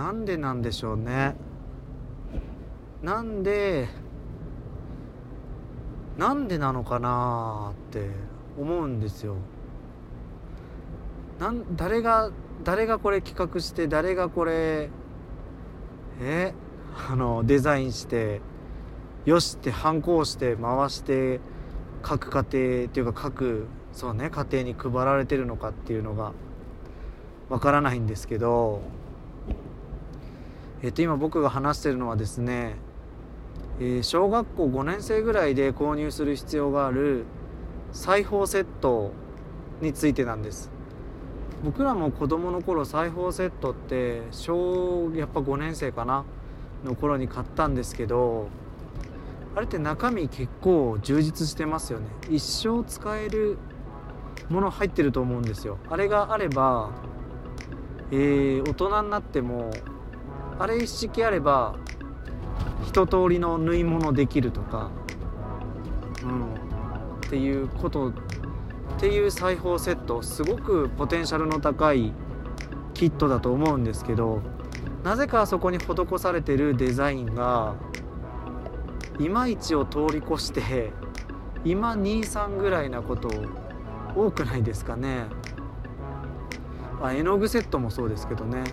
なんでなんでしょうね。なんでなんでなのかなって思うんですよ。なん誰が誰がこれ企画して誰がこれえあのデザインしてよしって反抗して回して各家庭っていうか各そうね家庭に配られてるのかっていうのがわからないんですけどえっと今僕が話してるのはですね、えー小学校5年生ぐらいで購入する必要がある裁縫セットについてなんです。僕らも子供の頃裁縫セットって小やっぱ5年生かなの頃に買ったんですけどあれって中身結構充実してますよね。一生使えるもの入ってると思うんですよ。あれがあれば、えー大人になってもあれ一式あれば一通りの縫い物できるとか、うん、っていうことっていう裁縫セットすごくポテンシャルの高いキットだと思うんですけどなぜかあそこに施されてるデザインがいまいちを通り越して今23ぐらいなこと多くないですかね。あ絵の具セットもそうですけどね。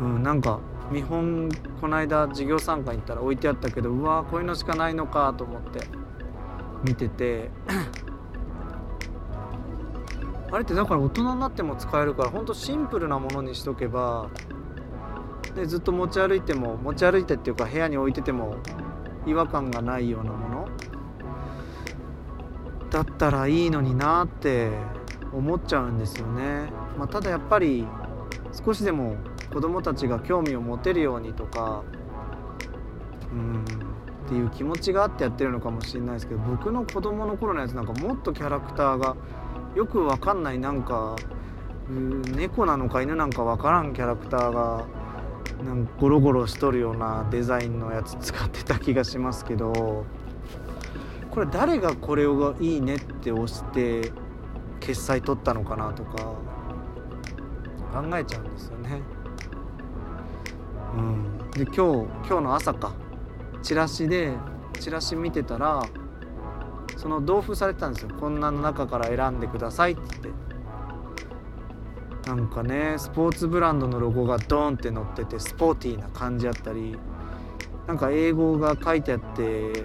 うんなんか見本この間授業参加行ったら置いてあったけどうわこういうのしかないのかと思って見てて あれってだから大人になっても使えるからほんとシンプルなものにしとけばでずっと持ち歩いても持ち歩いてっていうか部屋に置いてても違和感がないようなものだったらいいのになって思っちゃうんですよね、まあ、ただやっぱり少しでも子供たちが興味を持てるようにとかうんっていう気持ちがあってやってるのかもしれないですけど僕の子供の頃のやつなんかもっとキャラクターがよくわかんないなんかうん猫なのか犬なんかわからんキャラクターがなんかゴロゴロしとるようなデザインのやつ使ってた気がしますけどこれ誰がこれをいいねって押して決済取ったのかなとか考えちゃうんですよね。うん、で今日今日の朝か。チラシでチラシ見てたらその同封されてたんですよ。こんなの中から選んでくださいって言って。なんかねスポーツブランドのロゴがドーンって載っててスポーティーな感じあったりなんか英語が書いてあって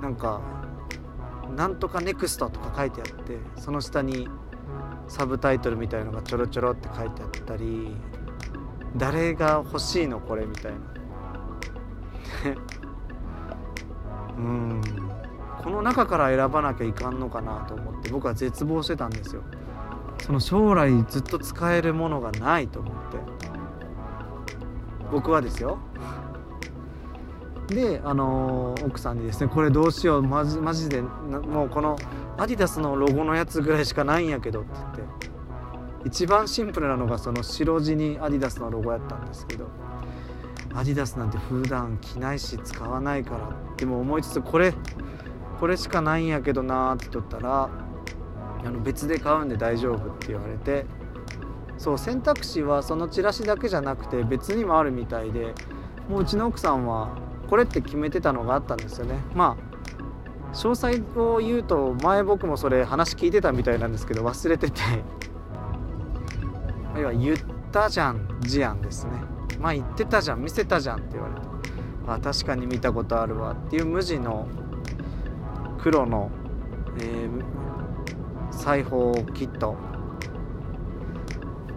なんか「なんとかネクスト」とか書いてあってその下にサブタイトルみたいのがちょろちょろって書いてあったり誰が欲しいのこれみたいな。うん。この中から選ばなきゃいかんのかなと思って僕は絶望してたんですよ。その将来ずっと使えるものがないと思って。僕はですよ。であのー奥さんにですねこれどうしよう。マジマジでもうこのアディダスのロゴのやつぐらいしかないんやけどって言って。一番シンプルなのがその白地にアディダスのロゴやったんですけどアディダスなんて普段着ないし使わないからでも思いつつこれこれしかないんやけどなーって言ったらあの別で買うんで大丈夫って言われてそう選択肢はそのチラシだけじゃなくて別にもあるみたいでもううちの奥さんはこれって決めてたのがあったんですよね。まあ詳細を言うと前僕もそれ話聞いてたみたいなんですけど忘れてて。要は言ったじゃん事案ですね。まあ言ってたじゃん見せたじゃんって言われて。あ確かに見たことあるわっていう無地の黒の、えー裁縫キット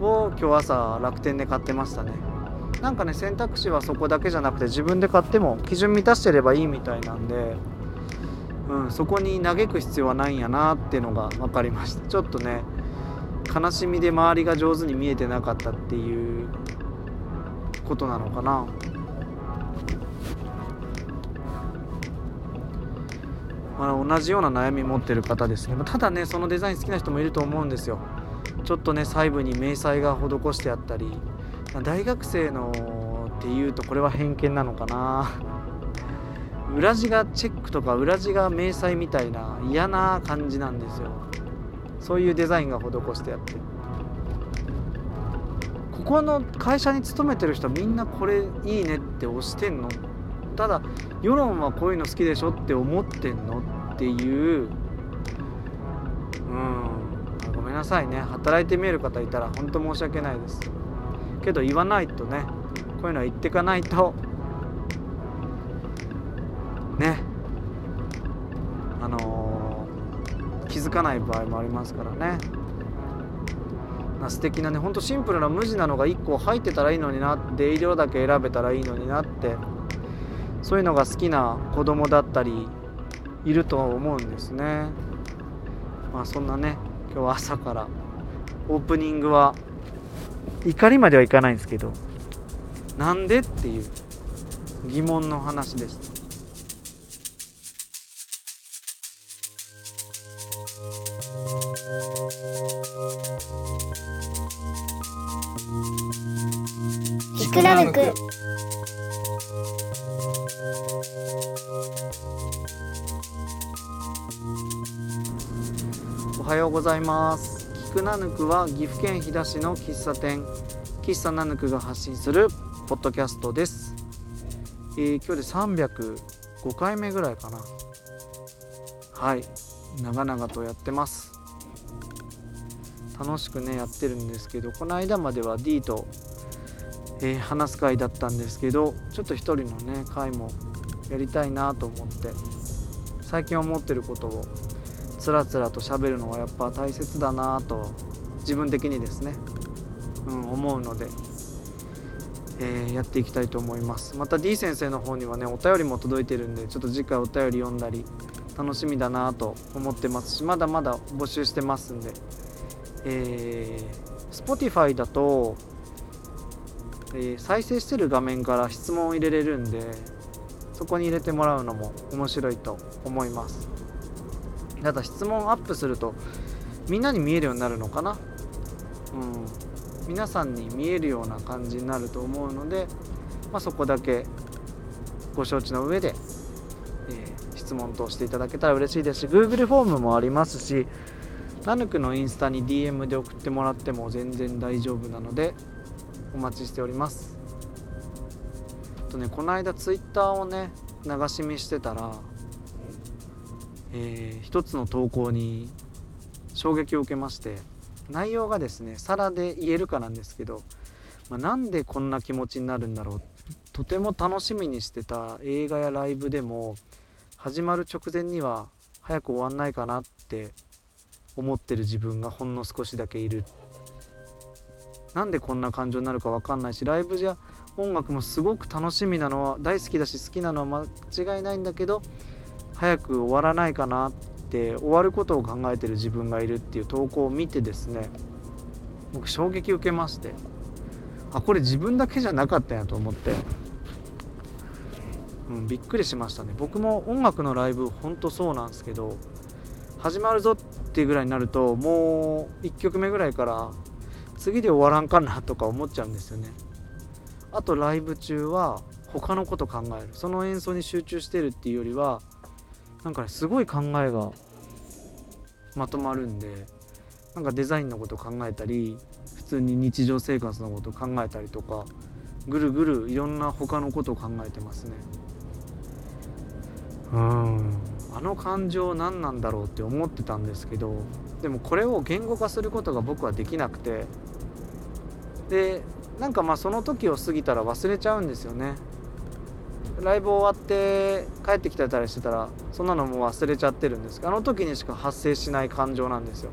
を今日朝楽天で買ってましたね。なんかね選択肢はそこだけじゃなくて自分で買っても基準満たしてればいいみたいなんで、うん、そこに嘆く必要はないんやなっていうのが分かりました。ちょっとね悲しみで周りが上手に見えてなかったっていうことなのかな。まあ、同じような悩み持ってる方ですね。ただねそのデザイン好きな人もいると思うんですよ。ちょっとね細部に明細が施してあったり大学生のっていうとこれは偏見なのかな。裏地がチェックとか裏地が明細みたいな嫌な感じなんですよ。そういうデザインが施してあって。ここの会社に勤めてる人はみんなこれいいねって押してんの？ただ世論はこういうの好きでしょって思ってんのっていう。うん。ごめんなさいね。働いてみえる方いたら本当申し訳ないです。けど言わないとね。こういうのは言ってかないと。づかない場合もありますからねな素敵なねほんとシンプルな無地なのが1個入ってたらいいのになって色だけ選べたらいいのになってそういうのが好きな子供だったりいると思うんですねまあそんなね今日は朝からオープニングは怒りまではいかないんですけどなんでっていう疑問の話です。ひくらるくおはようございます。キクナヌクは岐阜県飛騨市の喫茶店。喫茶ナヌクが発信するポッドキャストです、えー、今日で305回目ぐらいかな。はい。長々とやってます。楽しくねやってるんですけどこの間までは D と、えー、話す回だったんですけどちょっと一人のね回もやりたいなと思って最近思ってることをつらつらと喋るのはやっぱ大切だなと自分的にですね、うん、思うのでえー、やっていきたいと思います。また D 先生の方にはねお便りも届いてるんでちょっと次回お便り読んだり楽しみだなと思ってますしまだまだ募集してますんで、えー、Spotify だと、え、再生してる画面から質問を入れれるんでそこに入れてもらうのも面白いと思います。ただ質問アップするとみんなに見えるようになるのかな？うん。皆さんに見えるような感じになると思うので、まあ、そこだけご承知の上で、えー、質問としていただけたら嬉しいですし Google フォームもありますしナヌクのインスタに DM で送ってもらっても全然大丈夫なのでお待ちしております。とねこの間 Twitter をね流し見してたら、えー、一つの投稿に衝撃を受けまして内容がですね皿で言えるかなんですけど、まあ、なんでこんな気持ちになるんだろう。とても楽しみにしてた映画やライブでも始まる直前には早く終わんないかなって思ってる自分がほんの少しだけいる。なんでこんな感情になるか分かんないしライブじゃ音楽もすごく楽しみなのは大好きだし好きなのは間違いないんだけど早く終わらないかなって終わることを考えてる自分がいるっていう投稿を見てですね僕衝撃受けましてあこれ自分だけじゃなかったんやと思って、うん、びっくりしましたね。僕も音楽のライブほんとそうなんですけど始まるぞっていうぐらいになるともう1曲目ぐらいから次で終わらんかなとか思っちゃうんですよね。あとライブ中は他のこと考える。その演奏に集中してるっていうよりはなんかねすごい考えがまとまるんでなんかデザインのこと考えたり普通に日常生活のこと考えたりとかぐるぐるいろんな他のことを考えてますね。うん。あの感情何なんだろうって思ってたんですけどでもこれを言語化することが僕はできなくてでなんかまあその時を過ぎたら忘れちゃうんですよね。ライブ終わって帰ってきたりしてたらそんなのもう忘れちゃってるんです。あの時にしか発生しない感情なんですよ。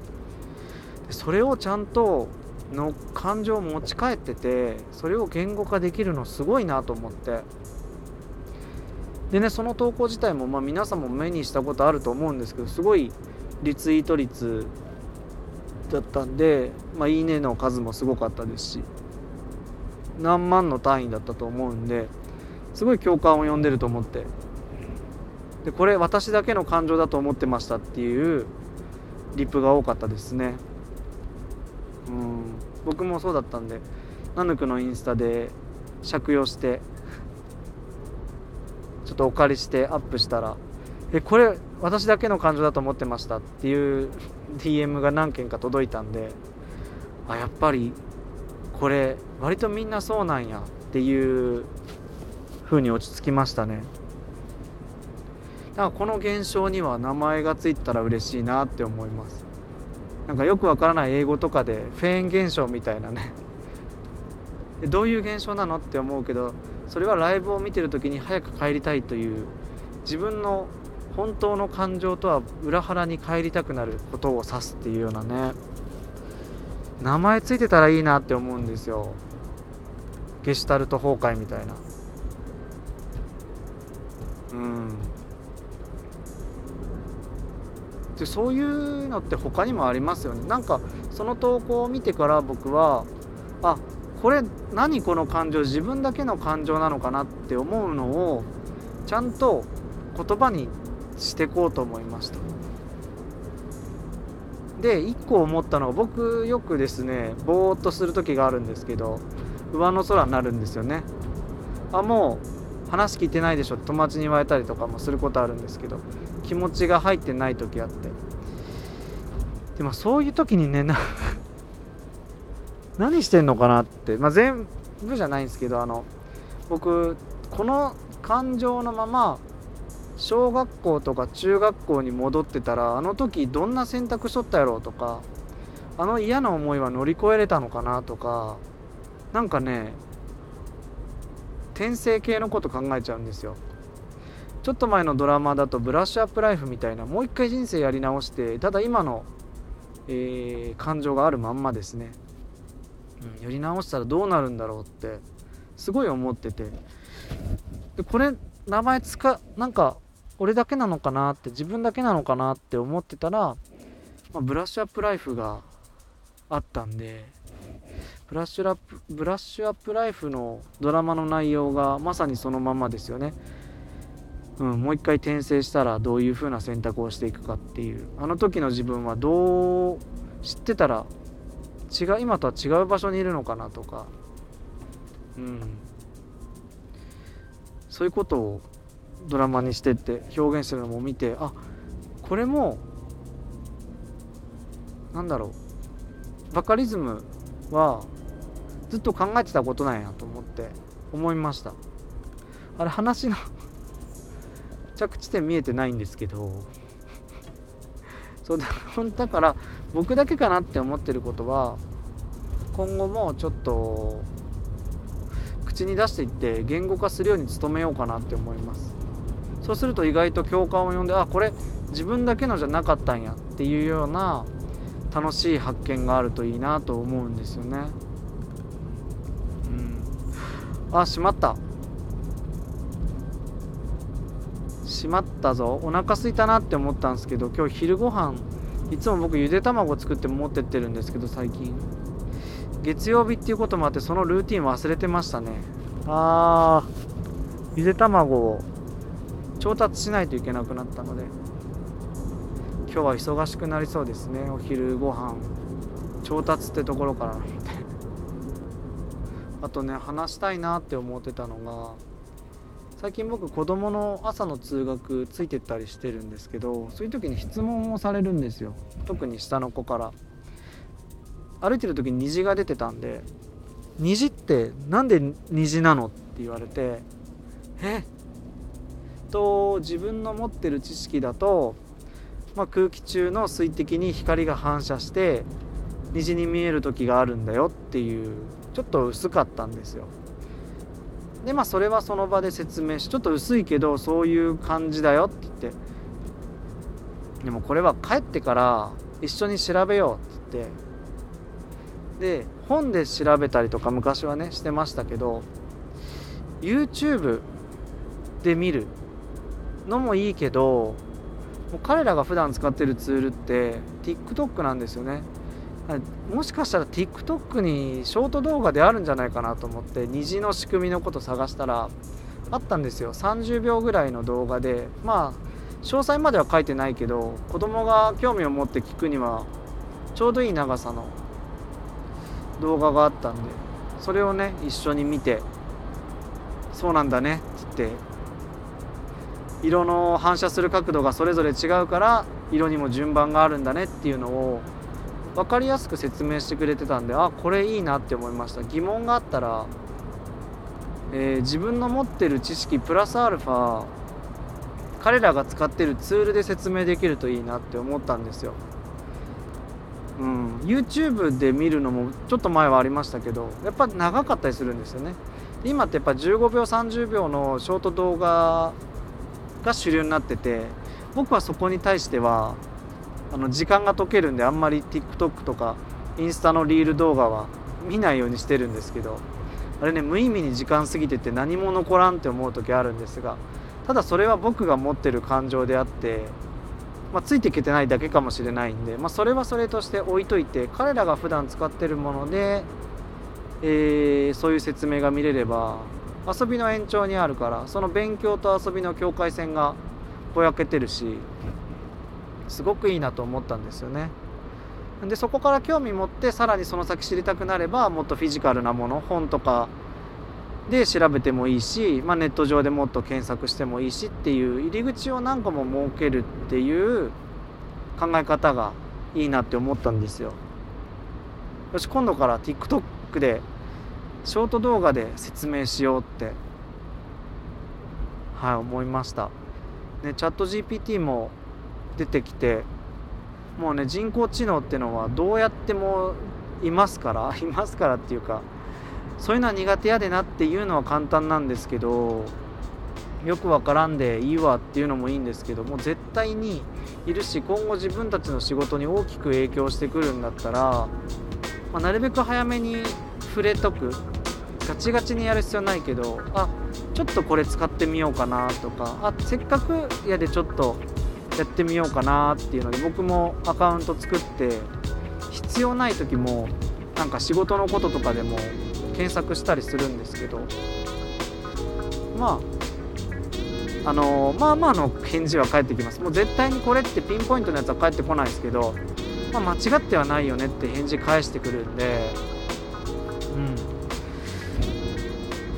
それをちゃんとの感情を持ち帰っててそれを言語化できるのすごいなと思って。でねその投稿自体もまあ皆さんも目にしたことあると思うんですけどすごいリツイート率だったんで、まあ、いいねの数もすごかったですし何万の単位だったと思うんですごい共感を呼んでると思ってでこれ私だけの感情だと思ってましたっていうリップが多かったですね。うん僕もそうだったんでナヌクのインスタで借用してちょっとお借りしてアップしたらえこれ私だけの感情だと思ってましたっていう DM が何件か届いたんであやっぱりこれ割とみんなそうなんやっていう風に落ち着きましたね。だかこの現象には名前がついたら嬉しいなって思います。なんかよくわからない英語とかでフェーン現象みたいなね。どういう現象なのって思うけどそれはライブを見てる時に早く帰りたいという自分の本当の感情とは裏腹に帰りたくなることを指すっていうようなね。名前ついてたらいいなって思うんですよ。ゲシュタルト崩壊みたいな。うん。でそういうのって他にもありますよね。なんかその投稿を見てから僕はあこれ何この感情？自分だけの感情なのかなって思うのをちゃんと言葉にしていこうと思いました。で1個思ったのは僕よくですねぼーっとする時があるんですけど上の空になるんですよね。あもう話聞いてないでしょ。友達に言われたりとかもすることあるんですけど気持ちが入ってない時あって。でもそういう時にねな何してんのかなって、まあ、全部じゃないんですけどあの僕この感情のまま小学校とか中学校に戻ってたらあの時どんな選択しとったやろうとかあの嫌な思いは乗り越えれたのかなとかなんかね転生系のこと考えちゃうんですよ。ちょっと前のドラマだとブラッシュアップライフみたいなもう一回人生やり直してただ今の、えー、感情があるまんまですね、うん、やり直したらどうなるんだろうってすごい思ってて。でこれ名前つかなんか俺だけなのかなって自分だけなのかなって思ってたら、まあ、ブラッシュアップライフがあったんでブラッシュラップブラッシュアップライフのドラマの内容がまさにそのままですよね。うん、もう一回転生したらどういう風な選択をしていくかっていう。あの時の自分はどう知ってたら違う今とは違う場所にいるのかなとか、うん、そういうことをドラマにしてって表現してるのも見てあこれもなんだろうバカリズムはずっと考えてたことなんやと思って思いました。あれ話の 着地点見えてないんですけどそうだだから僕だけかなって思ってることは今後もちょっと口に出していって言語化するように努めようかなって思います。そうすると意外と共感を呼んであこれ自分だけのじゃなかったんやっていうような楽しい発見があるといいなと思うんですよね。うん。あしまった。しまったぞ。お腹すいたなって思ったんですけど今日昼ご飯いつも僕ゆで卵作って持ってってるんですけど最近。月曜日っていうこともあってそのルーティン忘れてましたね。あー。ゆで卵を。調達しないといけなくなったので今日は忙しくなりそうですね。お昼ご飯。調達ってところから。あとね話したいなって思ってたのが最近僕子供の朝の通学ついてったりしてるんですけどそういう時に質問をされるんですよ。特に下の子から。歩いてる時に虹が出てたんで「虹って何で虹なの?」って言われて「え？と自分の持ってる知識だと、まあ、空気中の水滴に光が反射して虹に見える時があるんだよっていうちょっと薄かったんですよ。でまあそれはその場で説明しちょっと薄いけどそういう感じだよって言ってでもこれは帰ってから一緒に調べようって言ってで本で調べたりとか昔はねしてましたけど YouTube で見るのもいいけどもう彼らが普段使ってるツールって TikTok なんですよね。もしかしたら TikTok にショート動画であるんじゃないかなと思って虹の仕組みのこと探したらあったんですよ。30秒ぐらいの動画で。まあ詳細までは書いてないけど子供が興味を持って聞くにはちょうどいい長さの動画があったんでそれをね一緒に見てそうなんだねって言って色の反射する角度がそれぞれ違うから色にも順番があるんだねっていうのを分かりやすく説明してくれてたんであこれいいなって思いました。疑問があったら、えー、自分の持ってる知識プラスアルファ彼らが使ってるツールで説明できるといいなって思ったんですよ。うん、YouTube で見るのもちょっと前はありましたけどやっぱ長かったりするんですよね。今ってやっぱ15秒30秒のショート動画が主流になってて僕はそこに対してはあの時間が解けるんであんまり TikTok とかインスタのリール動画は見ないようにしてるんですけどあれね無意味に時間過ぎてて何も残らんって思う時あるんですがただそれは僕が持ってる感情であって、まあ、ついていけてないだけかもしれないんで、まあ、それはそれとして置いといて彼らが普段使ってるもので、えー、そういう説明が見れれば遊びの延長にあるからその勉強と遊びの境界線がぼやけてるしすごくいいなと思ったんですよね。でそこから興味持ってさらにその先知りたくなればもっとフィジカルなもの本とかで調べてもいいし、まあ、ネット上でもっと検索してもいいしっていう入り口を何個も設けるっていう考え方がいいなって思ったんですよ。よし今度から TikTok でショート動画で説明しようってはい思いました。ね、チャット GPT も出てきてもうね人工知能ってのはどうやってもいますから いますからっていうかそういうのは苦手やでなっていうのは簡単なんですけどよくわからんでいいわっていうのもいいんですけども絶対にいるし今後自分たちの仕事に大きく影響してくるんだったら、まあ、なるべく早めに触れとくガチガチにやる必要ないけどあちょっとこれ使ってみようかなとかあせっかくやでちょっとやってみようかなっていうので僕もアカウント作って必要ない時もなんか仕事のこととかでも検索したりするんですけどまああのまあまあの返事は返ってきます。もう絶対にこれってピンポイントのやつは返ってこないですけど、まあ、間違ってはないよねって返事返してくるんで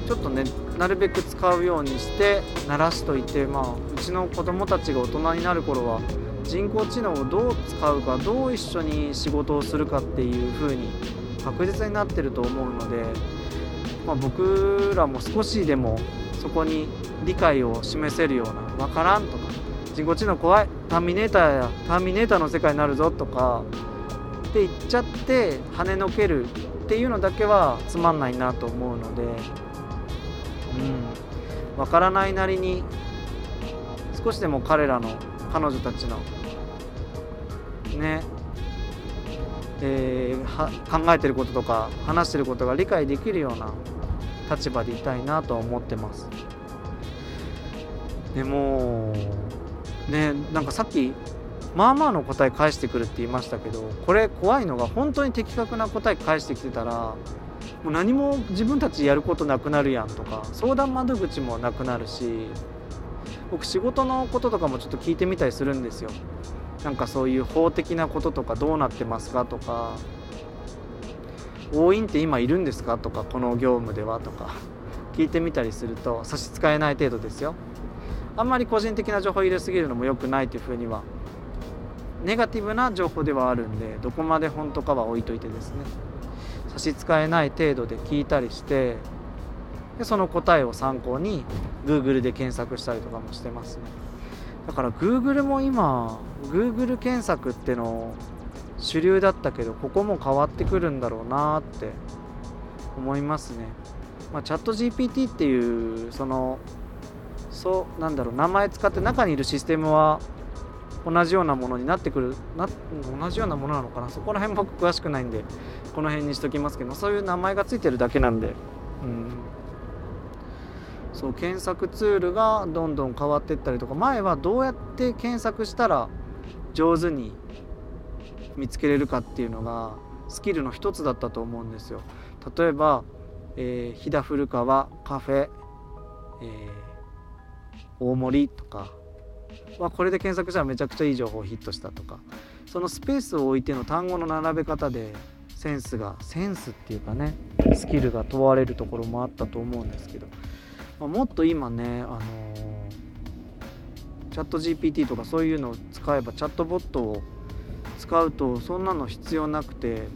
ちょっとねなるべく使うようにして慣らしといてまあうちの子供たちが大人になる頃は人工知能をどう使うかどう一緒に仕事をするかっていう風に確実になってると思うので、まあ、僕らも少しでもそこに理解を示せるような分からんとか人工知能怖いターミネーターやターミネーターの世界になるぞとかって言っちゃって跳ねのけるっていうのだけはつまんないなと思うので、うん、分からないなりに少しでも彼らの彼女たちのねえー、考えてることとか話してることが理解できるような立場でいたいなとは思ってます。でもねなんかさっきまあまあの答え返してくるって言いましたけどこれ怖いのが本当に的確な答え返してきてたらもう何も自分たちやることなくなるやんとか相談窓口もなくなるし僕仕事のこととかもちょっと聞いてみたりするんですよ。なんかそういう法的なこととかどうなってますかとか押印って今いるんですかとかこの業務ではとか聞いてみたりすると差し支えない程度ですよ。あんまり個人的な情報入れすぎるのも良くないというふうにはネガティブな情報ではあるんでどこまで本当かは置いといてですね。差し支えない程度で聞いたりしてでその答えを参考に Google で検索したりとかもしてますね。だから Google も今 Google 検索っての主流だったけどここも変わってくるんだろうなって思いますね、まあ、チャット GPT っていうそのそうなんだろう名前使って中にいるシステムは同じようなものになってくるな同じようなものなのかな？そこら辺僕詳しくないんでこの辺にしときますけどそういう名前がついてるだけなんで、うん、そう検索ツールがどんどん変わっていったりとか前はどうやって検索したら上手に見つけれるかっていうのがスキルの一つだったと思うんですよ。例えば、えー、飛騨古川カフェ、えー、大森とかはこれで検索したらめちゃくちゃいい情報ヒットしたとかそのスペースを置いての単語の並べ方でセンスがセンスっていうかねスキルが問われるところもあったと思うんですけどまあ、もっと今ね、あのー、チャット GPT とかそういうのを使えばチャットボットを使うとそんなの必要なくて、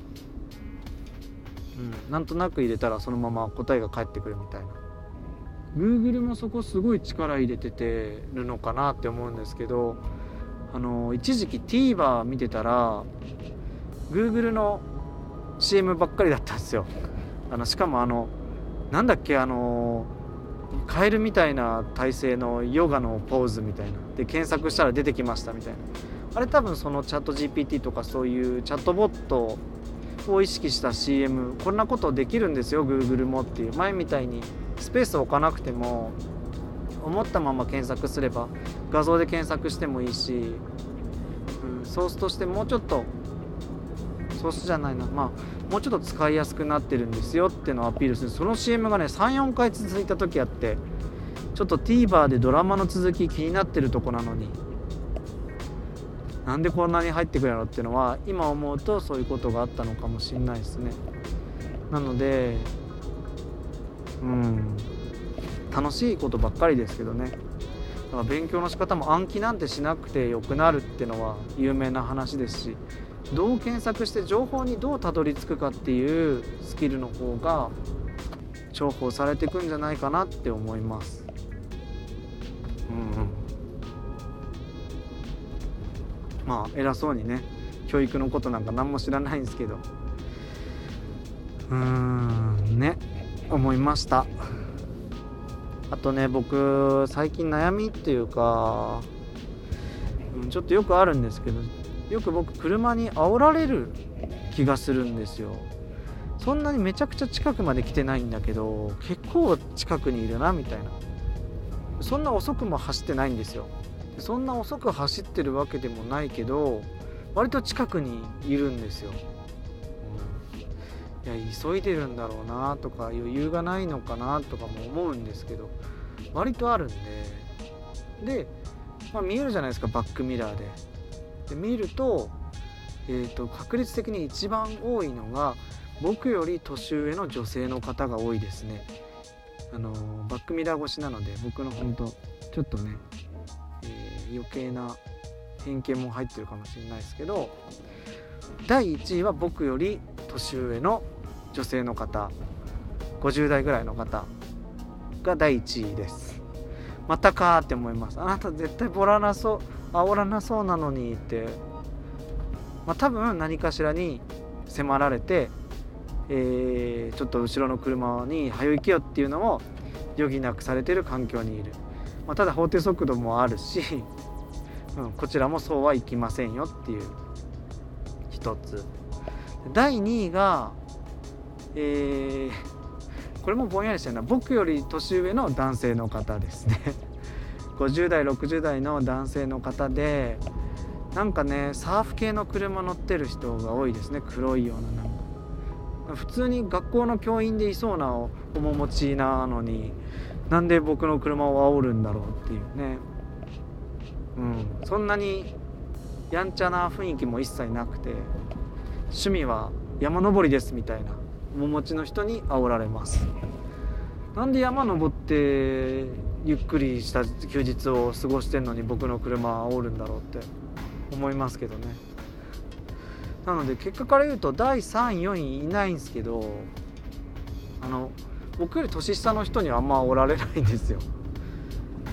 うん、なんとなく入れたらそのまま答えが返ってくるみたいな。Google もそこすごい力入れててるのかなって思うんですけどあの一時期 TVer 見てたら Google の CM ばっかりだったんですよ。あのしかもあのなんだっけあのカエルみたいな体勢のヨガのポーズみたいな。で検索したら出てきましたみたいな。あれ多分そのチャット GPT とかそういうチャットボットを意識した CM こんなことできるんですよ Google もっていう。前みたいにスペースを置かなくても思ったまま検索すれば画像で検索してもいいし、うん、ソースとしてもうちょっとソースじゃないなまあもうちょっと使いやすくなってるんですよっていうのをアピールする。その CM がね34回続いた時あってちょっと TVer でドラマの続き気になってるとこなのに。なんでこんなに入ってくるやろっていうのは今思うとそういうことがあったのかもしれないですね。なのでうん。楽しいことばっかりですけどね。だから勉強の仕方も暗記なんてしなくてよくなるってのは有名な話ですしどう検索して情報にどうたどり着くかっていうスキルの方が重宝されていくんじゃないかなって思います。うん。まあ偉そうにね教育のことなんか何も知らないんですけど。うーんね。思いました。あとね僕最近悩みっていうか、ちょっとよくあるんですけどよく僕車に煽られる気がするんですよ。そんなにめちゃくちゃ近くまで来てないんだけど結構近くにいるなみたいな。そんな遅くも走ってないんですよ。そんな遅く走ってるわけでもないけど割と近くにいるんですよ、いや急いでるんだろうなとか余裕がないのかなとかも思うんですけど割とあるんで。で、まあ、見えるじゃないですかバックミラーで。で見ると,、えーと、確率的に一番多いのが僕より年上の女性の方が多いですね。あのバックミラー越しなので僕の本当ちょっとねえ余計な偏見も入ってるかもしれないですけど第1位は僕より年上の女性の方50代ぐらいの方が第1位です。またかって思います。あなた絶対ボラなそう煽らなそうなのにって。まあ多分何かしらに迫られて、えー、ちょっと後ろの車に「早行けよ」っていうのも余儀なくされてる環境にいる、まあ、ただ法定速度もあるし うん、こちらもそうはいきませんよっていう一つ。第2位がえー、これもぼんやりしてるな。僕より年上の男性の方ですね。50代60代の男性の方でなんかねサーフ系の車乗ってる人が多いですね。黒いようななんか。普通に学校の教員でいそうな面持ちなのになんで僕の車を煽るんだろうっていうね。うん、そんなにやんちゃな雰囲気も一切なくて趣味は山登りですみたいな。面持ちの人に煽られます。なんで山登ってゆっくりした休日を過ごしてんのに僕の車煽るんだろうって思いますけどね。なので結果から言うと第3位4位いないんですけどあの僕より年下の人にはあんまおられないんですよ。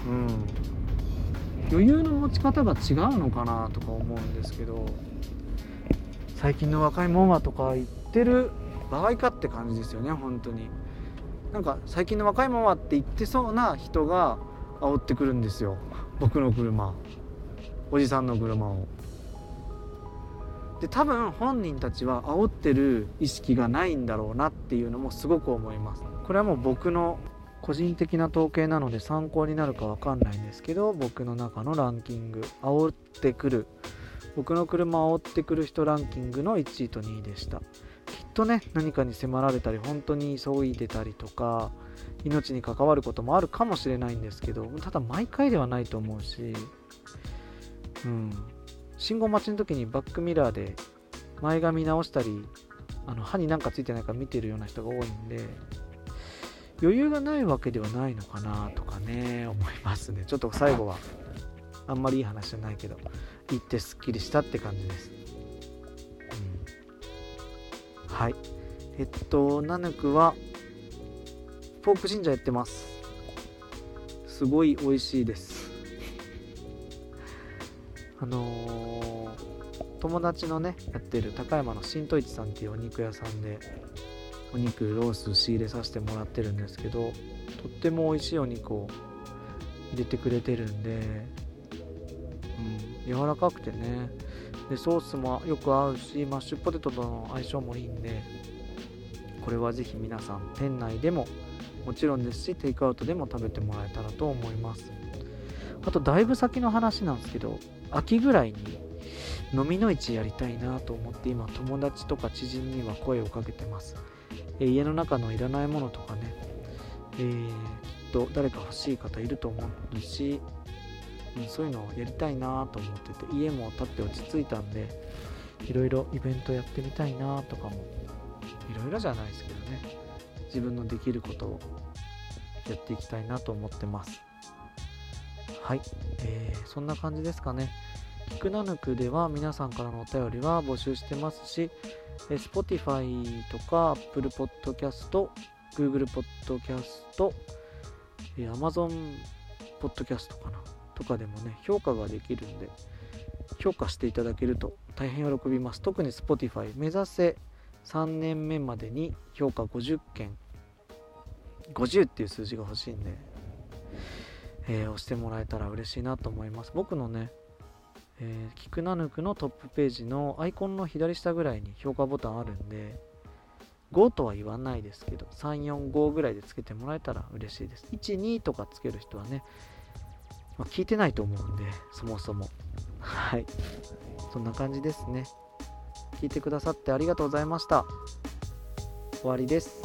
うん。余裕の持ち方が違うのかなとか思うんですけど最近の若いもんはとか言ってる場合かって感じですよね本当に。なんか最近の若いもんはって言ってそうな人が煽ってくるんですよ。僕の車。おじさんの車を。で多分本人たちは煽ってる意識がないんだろうなっていうのもすごく思います。これはもう僕の個人的な統計なので参考になるか分かんないんですけど僕の中のランキング。煽ってくる。僕の車を煽ってくる人ランキングの1位と2位でした。とね何かに迫られたり本当に急いでたりとか命に関わることもあるかもしれないんですけどただ毎回ではないと思うしうん。信号待ちの時にバックミラーで前髪直したりあの歯になんかついてないか見てるような人が多いんで余裕がないわけではないのかなとかね思いますね。ちょっと最後はあんまりいい話じゃないけど行ってすっきりしたって感じです。はい。えっとナヌクはポークジンジャーやってます。すごい美味しいです。あのー、友達のねやってる高山の新都市さんっていうお肉屋さんでお肉ロース仕入れさせてもらってるんですけどとっても美味しいお肉を入れてくれてるんで、うん、柔らかくてねでソースもよく合うしマッシュポテトとの相性もいいんでこれはぜひ皆さん店内でももちろんですしテイクアウトでも食べてもらえたらと思います。あとだいぶ先の話なんですけど秋ぐらいに飲みの市やりたいなと思って今友達とか知人には声をかけてます。え家の中のいらないものとかね、えー、きっと誰か欲しい方いると思うし、うん、そういうのをやりたいなと思ってて家も建って落ち着いたんでいろいろイベントやってみたいなとかもいろいろじゃないですけどね。自分のできることをやっていきたいなと思ってます。はい、えー、そんな感じですかね。キクナヌクでは皆さんからのお便りは募集してますし Spotify とか Apple Podcast、Google Podcast、Amazon Podcast かな。とかでもね、評価ができるんで、評価していただけると大変喜びます。特に Spotify 目指せ3年目までに評価50件、50っていう数字が欲しいんで、えー、押してもらえたら嬉しいなと思います。僕のね、えー、キクナヌクのトップページのアイコンの左下ぐらいに評価ボタンあるんで、5とは言わないですけど、3、4、5ぐらいでつけてもらえたら嬉しいです。1、2とかつける人はね、まあ、聞いてないと思うんで、そもそも。はい。そんな感じですね。聞いてくださってありがとうございました。終わりです。